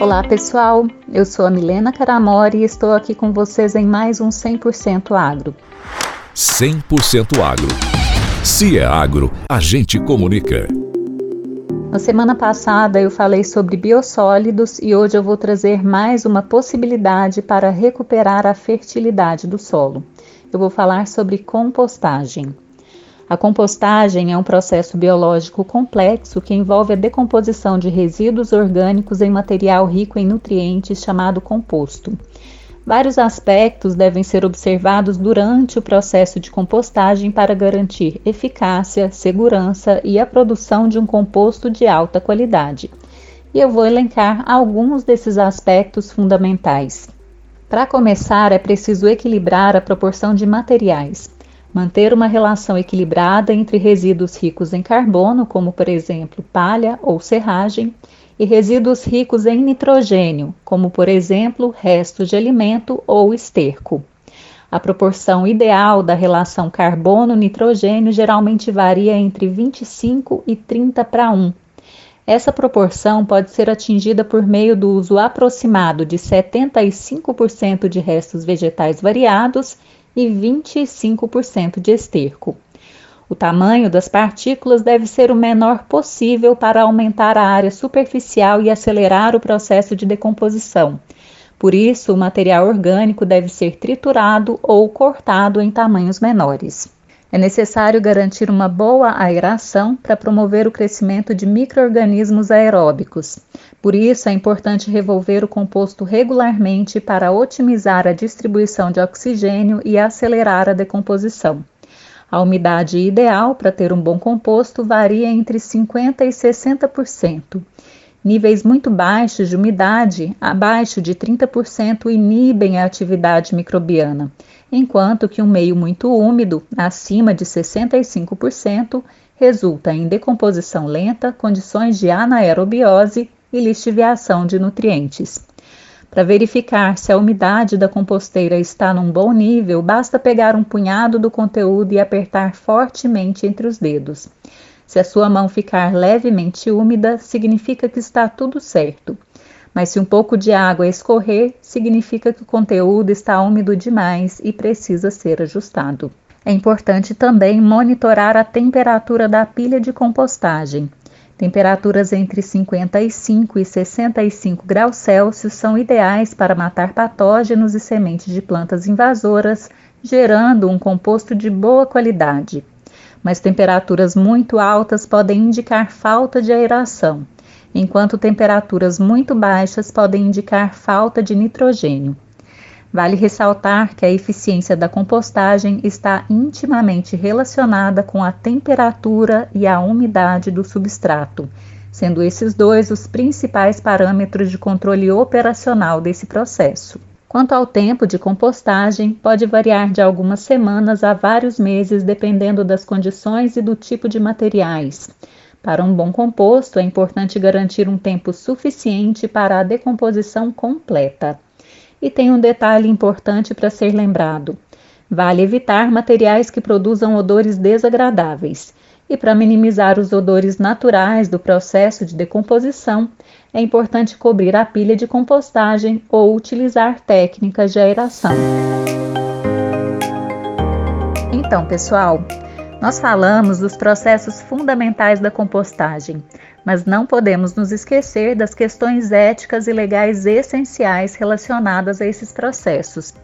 Olá pessoal, eu sou a Milena Caramori e estou aqui com vocês em mais um 100% Agro. 100% Agro. Se é agro, a gente comunica. Na semana passada eu falei sobre biossólidos e hoje eu vou trazer mais uma possibilidade para recuperar a fertilidade do solo. Eu vou falar sobre compostagem. A compostagem é um processo biológico complexo que envolve a decomposição de resíduos orgânicos em material rico em nutrientes chamado composto. Vários aspectos devem ser observados durante o processo de compostagem para garantir eficácia, segurança e a produção de um composto de alta qualidade. E eu vou elencar alguns desses aspectos fundamentais. Para começar, é preciso equilibrar a proporção de materiais. Manter uma relação equilibrada entre resíduos ricos em carbono, como por exemplo palha ou serragem, e resíduos ricos em nitrogênio, como por exemplo restos de alimento ou esterco. A proporção ideal da relação carbono-nitrogênio geralmente varia entre 25 e 30 para 1. Essa proporção pode ser atingida por meio do uso aproximado de 75% de restos vegetais variados e 25% de esterco. O tamanho das partículas deve ser o menor possível para aumentar a área superficial e acelerar o processo de decomposição. Por isso, o material orgânico deve ser triturado ou cortado em tamanhos menores. É necessário garantir uma boa aeração para promover o crescimento de microorganismos aeróbicos. Por isso, é importante revolver o composto regularmente para otimizar a distribuição de oxigênio e acelerar a decomposição. A umidade ideal para ter um bom composto varia entre 50% e 60%. Níveis muito baixos de umidade, abaixo de 30%, inibem a atividade microbiana, enquanto que um meio muito úmido, acima de 65%, resulta em decomposição lenta, condições de anaerobiose e lixiviação de nutrientes. Para verificar se a umidade da composteira está num bom nível, basta pegar um punhado do conteúdo e apertar fortemente entre os dedos. Se a sua mão ficar levemente úmida, significa que está tudo certo. Mas se um pouco de água escorrer, significa que o conteúdo está úmido demais e precisa ser ajustado. É importante também monitorar a temperatura da pilha de compostagem. Temperaturas entre 55 e 65 graus Celsius são ideais para matar patógenos e sementes de plantas invasoras, gerando um composto de boa qualidade. Mas temperaturas muito altas podem indicar falta de aeração, enquanto temperaturas muito baixas podem indicar falta de nitrogênio. Vale ressaltar que a eficiência da compostagem está intimamente relacionada com a temperatura e a umidade do substrato, sendo esses dois os principais parâmetros de controle operacional desse processo. Quanto ao tempo de compostagem, pode variar de algumas semanas a vários meses, dependendo das condições e do tipo de materiais. Para um bom composto, é importante garantir um tempo suficiente para a decomposição completa. E tem um detalhe importante para ser lembrado: vale evitar materiais que produzam odores desagradáveis. E para minimizar os odores naturais do processo de decomposição, é importante cobrir a pilha de compostagem ou utilizar técnicas de aeração. Então, pessoal, nós falamos dos processos fundamentais da compostagem, mas não podemos nos esquecer das questões éticas e legais essenciais relacionadas a esses processos.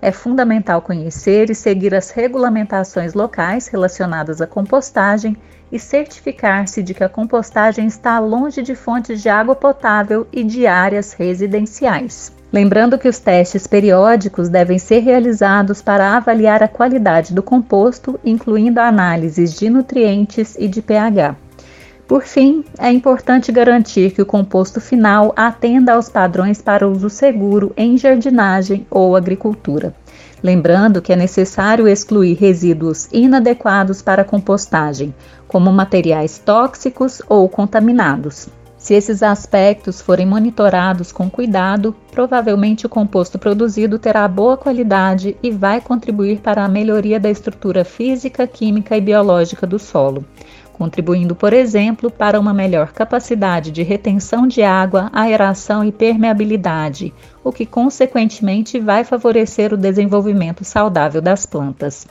É fundamental conhecer e seguir as regulamentações locais relacionadas à compostagem e certificar-se de que a compostagem está longe de fontes de água potável e de áreas residenciais. Lembrando que os testes periódicos devem ser realizados para avaliar a qualidade do composto, incluindo análises de nutrientes e de pH. Por fim, é importante garantir que o composto final atenda aos padrões para uso seguro em jardinagem ou agricultura. Lembrando que é necessário excluir resíduos inadequados para compostagem, como materiais tóxicos ou contaminados. Se esses aspectos forem monitorados com cuidado, provavelmente o composto produzido terá boa qualidade e vai contribuir para a melhoria da estrutura física, química e biológica do solo. contribuindo, por exemplo, para uma melhor capacidade de retenção de água, aeração e permeabilidade, o que consequentemente vai favorecer o desenvolvimento saudável das plantas.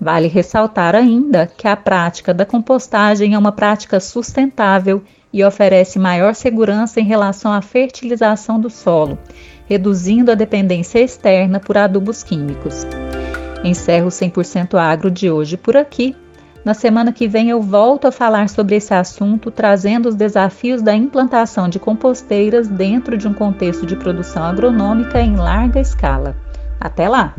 Vale ressaltar ainda que a prática da compostagem é uma prática sustentável e oferece maior segurança em relação à fertilização do solo, reduzindo a dependência externa por adubos químicos. Encerro o 100% agro de hoje por aqui na semana que vem eu volto a falar sobre esse assunto, trazendo os desafios da implantação de composteiras dentro de um contexto de produção agronômica em larga escala. Até lá!